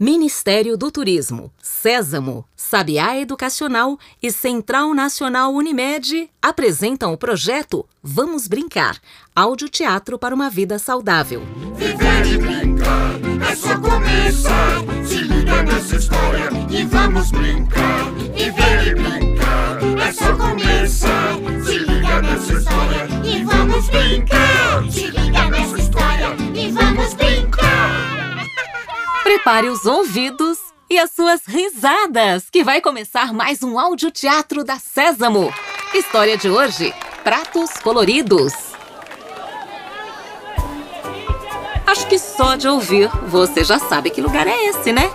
Ministério do Turismo, Sésamo, Sabiá Educacional e Central Nacional Unimed apresentam o projeto Vamos Brincar, audioteatro para uma vida saudável. Viver e brincar é só começar. Se liga nessa história e vamos brincar. Viver e brincar é só começar. Se liga nessa história e vamos brincar. Prepare os ouvidos e as suas risadas, que vai começar mais um audioteatro da Sésamo. História de hoje: Pratos Coloridos. Acho que só de ouvir você já sabe que lugar é esse, né?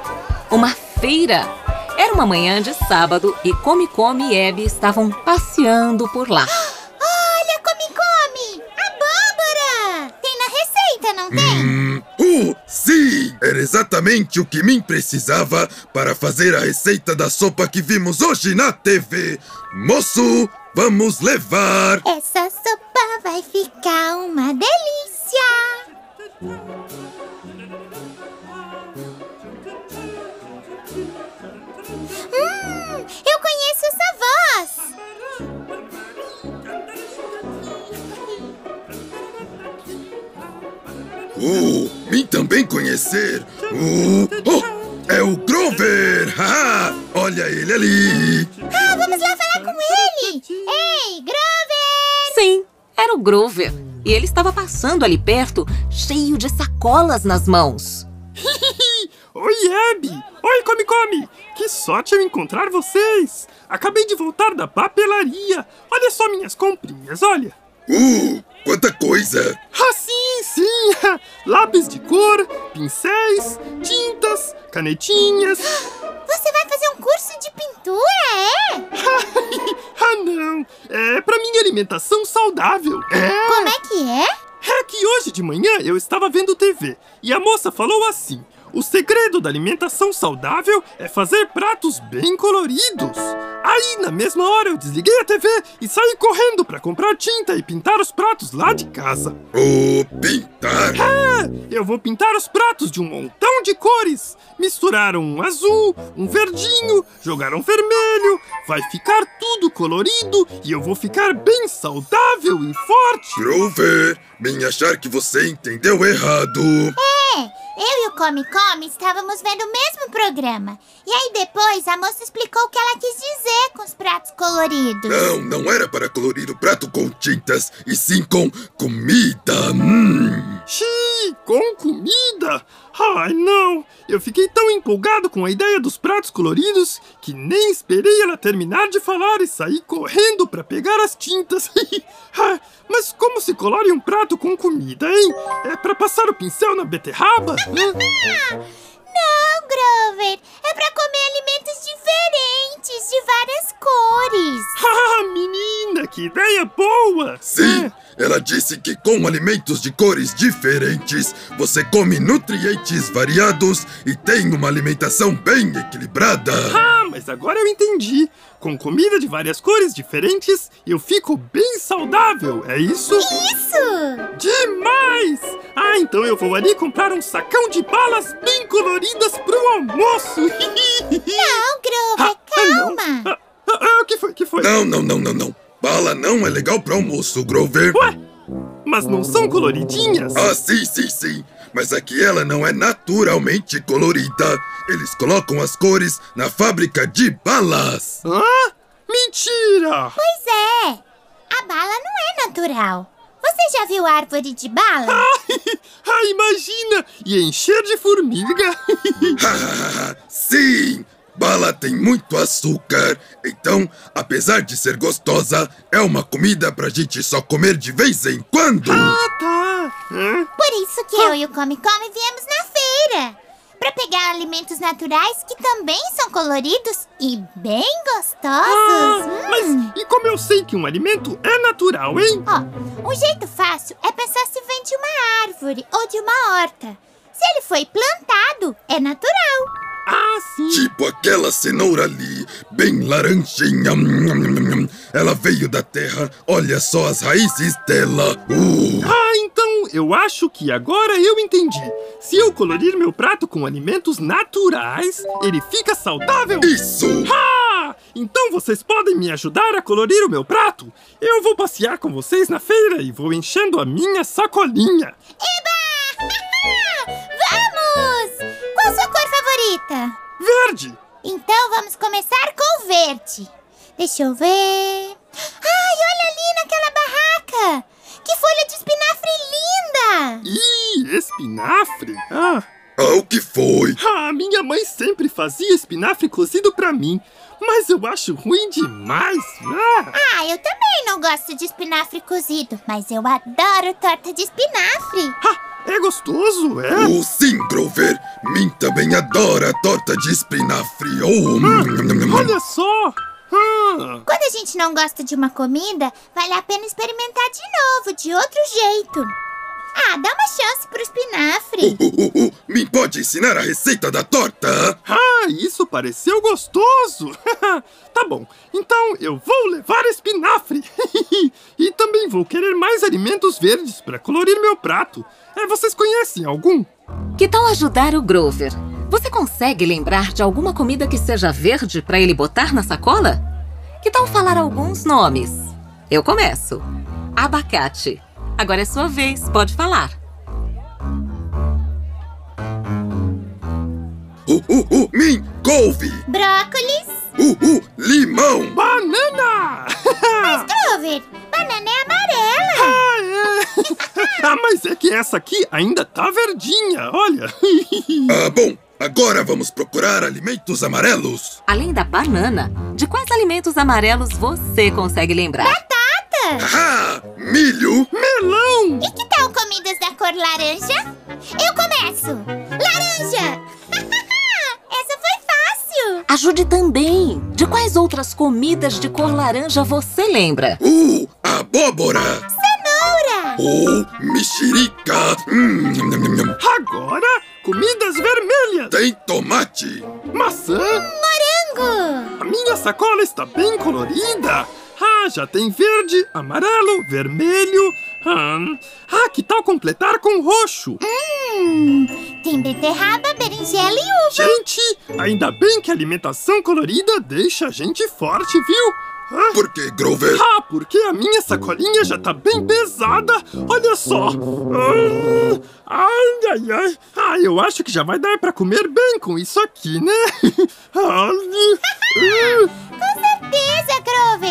Uma feira. Era uma manhã de sábado e Come Come e Abby estavam passeando por lá. Olha, come, come! A abóbora! Tem na receita, não tem? Hum, oh, sim! Era exatamente o que mim precisava para fazer a receita da sopa que vimos hoje na TV. Moço, vamos levar! Essa sopa vai ficar uma delícia! Oh, mim também conhecer! Oh, oh, é o Grover! Olha ele ali! Ah, vamos lá falar com ele! Ei, Grover! Sim, era o Grover. E ele estava passando ali perto, cheio de sacolas nas mãos. Oi, Abby! Oi, Come Come! Que sorte eu encontrar vocês! Acabei de voltar da papelaria! Olha só minhas comprinhas, olha! Uh, quanta coisa! Ah, sim, sim! Lápis de cor, pincéis, tintas, canetinhas... Você vai fazer um curso de pintura, é? ah, não! É pra minha alimentação saudável! É! Como é que é? É que hoje de manhã eu estava vendo TV e a moça falou assim: o segredo da alimentação saudável é fazer pratos bem coloridos. Aí, na mesma hora, eu desliguei a TV e saí correndo para comprar tinta e pintar os pratos lá de casa. Oh, pintar! É, eu vou pintar os pratos de um montão de cores. Misturaram um azul, um verdinho, jogaram vermelho. Vai ficar tudo colorido e eu vou ficar bem saudável e forte. Grover, bem achar que você entendeu errado. É, eu e o Come Come estávamos vendo o mesmo programa. E aí depois a moça explicou o que ela quis dizer com os pratos coloridos. Não, não era para colorir o prato com tintas, e sim com comida. Hum. Xiii, com comida? Ai, não! Eu fiquei tão empolgado com a ideia dos pratos coloridos que nem esperei ela terminar de falar e saí correndo para pegar as tintas. Ah, Mas como se colore um prato com comida, hein? É para passar o pincel na beterraba? Hã? Não, Grover, é pra comer alimentos diferentes, de várias cores. Ah, menina, que ideia boa! Sim, ela disse que com alimentos de cores diferentes você come nutrientes variados e tem uma alimentação bem equilibrada. Ah, mas agora eu entendi. Com comida de várias cores diferentes, eu fico bem saudável, é isso? Isso! Demais! Ah, então eu vou ali comprar um sacão de balas bem coloridas pro almoço! Não, Grover. Calma. Ah, ah, ah, o que foi? O que foi? Não, não, não, não, não. Bala não é legal para almoço, Grover. Ué, mas não são coloridinhas? Ah, sim, sim, sim. Mas aqui ela não é naturalmente colorida. Eles colocam as cores na fábrica de balas. Hã? Mentira! Pois é, a bala não é natural. Você já viu árvore de bala? ah, imagina! E encher de formiga! sim! Bala tem muito açúcar. Então, apesar de ser gostosa, é uma comida pra gente só comer de vez em quando. ah, tá! Hã? Por isso que eu e o Come Come viemos na feira. Pra pegar alimentos naturais que também são coloridos e bem gostosos. Ah, Hum. mas e como eu sei que um alimento é natural, hein? Ó, um jeito fácil é pensar se vem de uma árvore ou de uma horta. Se ele foi plantado, é natural. Ah, sim! Tipo aquela cenoura ali, bem laranjinha. Ela veio da terra. Olha só as raízes dela. Uh, Ah, então eu acho que agora eu entendi. Se eu colorir meu prato com alimentos naturais, ele fica saudável. Isso! Ah! Então vocês podem me ajudar a colorir o meu prato? Eu vou passear com vocês na feira e vou enchendo a minha sacolinha. Eba! Verde! Então vamos começar com o verde. Deixa eu ver. Ai, olha ali naquela barraca! Que folha de espinafre linda! Ih, espinafre? Ah, Ah, o que foi? ah, minha mãe sempre fazia espinafre cozido pra mim, mas eu acho ruim demais. Ah, Ah, eu também não gosto de espinafre cozido, mas eu adoro torta de espinafre. ah, é gostoso, é? Oh, sim, Grover! Min também adora torta de espinafre. Oh, hum, Olha só! Ah, Quando a gente não gosta de uma comida, vale a pena experimentar de novo, de outro jeito. Ah, dá uma chance pro espinafre. oh, oh, oh, Min pode ensinar a receita da torta? ah, isso pareceu gostoso! tá bom, então eu vou levar espinafre! e também vou querer mais alimentos verdes para colorir meu prato. É, vocês conhecem algum? Que tal ajudar o Grover? Você consegue lembrar de alguma comida que seja verde para ele botar na sacola? Que tal falar alguns nomes? Eu começo. Abacate. Agora é sua vez, pode falar. Oh, oh, oh, Min, couve! Brócolis. Uh, uh, limão! Banana! Grover, banana é amarela. Ah, é. ah, mas é que essa aqui ainda tá verdinha, olha. Ah, bom, agora vamos procurar alimentos amarelos. Além da banana, de quais alimentos amarelos você consegue lembrar? Batata. Ah, milho! Melão! E que tal comidas da cor laranja? Eu começo. Laranja. Essa foi fácil. Ajude também. De quais outras comidas de cor laranja você lembra? Uh, abóbora! Cenoura. Oh, mexerica! Hum, nham, nham. Agora, comidas vermelhas. Tem tomate! Maçã. Morango. A minha sacola está bem colorida. Ah, já tem verde, amarelo, vermelho. Ah, ah, que tal completar com roxo? Hum, tem beterraba, berinjela e uva. Gente, ainda bem que a alimentação colorida deixa a gente forte, viu? Ah, Por que, Grover? Ah, porque a minha sacolinha já tá bem pesada. Olha só. Ah, ai, ai, ai. Ah, eu acho que já vai dar pra comer bem com isso aqui, né? Ah. Com certeza, Grover.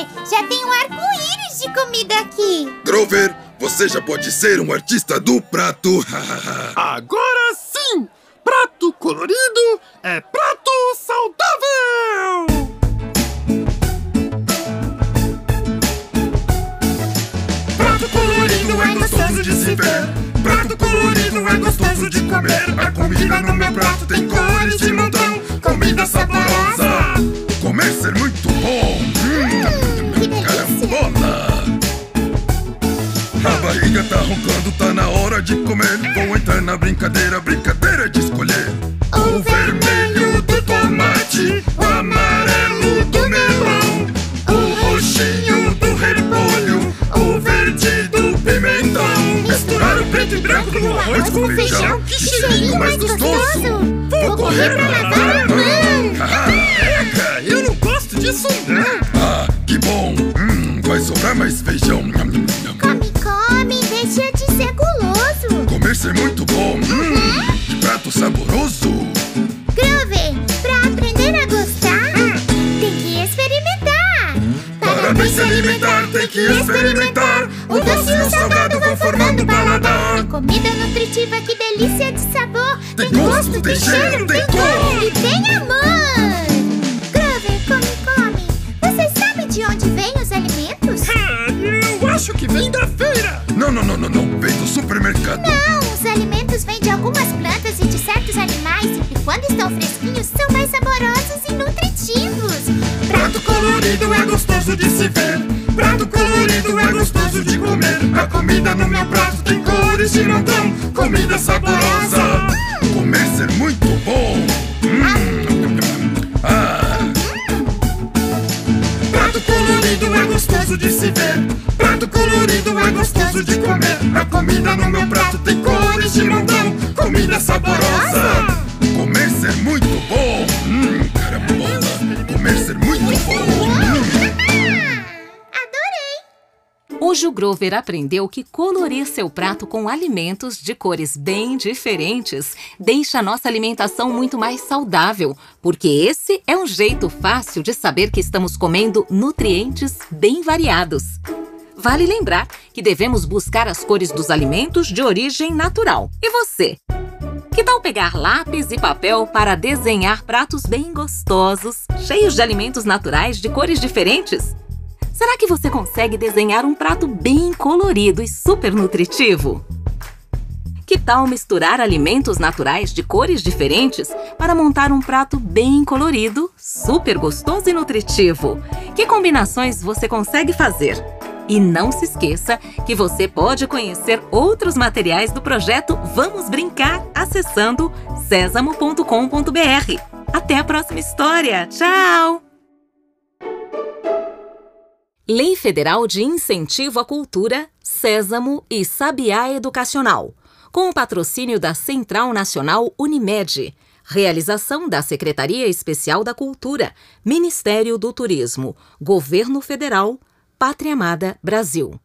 Comida aqui. Grover, você já pode ser um artista do prato. Agora sim! Prato colorido é prato saudável! Prato colorido é gostoso de se ver. Prato colorido é gostoso de comer. A comida no meu prato tem cores de montão. Barriga tá roncando, tá na hora de comer. Vou entrar na brincadeira, brincadeira de escolher. O vermelho do tomate, o amarelo do melão, o roxinho do repolho, o verde do pimentão. Misturar o preto e branco no arroz com feijão, que cheirinho mais gostoso! Vou correr pra lavar a mão! Eca, eu não gosto disso não! Ah, que bom. Hum, vai sobrar mais feijão. Nham, nham, nham. Ser muito bom. Hum, que prato saboroso. Grover, pra aprender a gostar, tem que experimentar. Para bem se alimentar, tem que experimentar. O doce e o salgado vão formando paladar. Comida nutritiva, que delícia de sabor. Tem gosto, tem cheiro, tem cor. Gostoso de se ver. Prato colorido é gostoso de comer. A comida no meu prato tem cores de montão. Comida saborosa. Comer ser muito bom. Hum. Ah, Prato colorido é gostoso de se ver. Prato colorido é gostoso de comer. A comida no meu prato tem cores de montão. Comida saborosa. Comer ser muito bom. Hum. Comer ser muito bom. O Grover aprendeu que colorir seu prato com alimentos de cores bem diferentes deixa a nossa alimentação muito mais saudável, porque esse é um jeito fácil de saber que estamos comendo nutrientes bem variados. Vale lembrar que devemos buscar as cores dos alimentos de origem natural. E você? Que tal pegar lápis e papel para desenhar pratos bem gostosos, cheios de alimentos naturais de cores diferentes? Será que você consegue desenhar um prato bem colorido e super nutritivo? Que tal misturar alimentos naturais de cores diferentes para montar um prato bem colorido, super gostoso e nutritivo? Que combinações você consegue fazer? E não se esqueça que você pode conhecer outros materiais do projeto Vamos Brincar acessando sesamo.com.br. Até a próxima história! Tchau! Lei Federal de Incentivo à Cultura, Sésamo e Sabiá Educacional, com o patrocínio da Central Nacional Unimed. Realização da Secretaria Especial da Cultura, Ministério do Turismo, Governo Federal, Pátria Amada Brasil.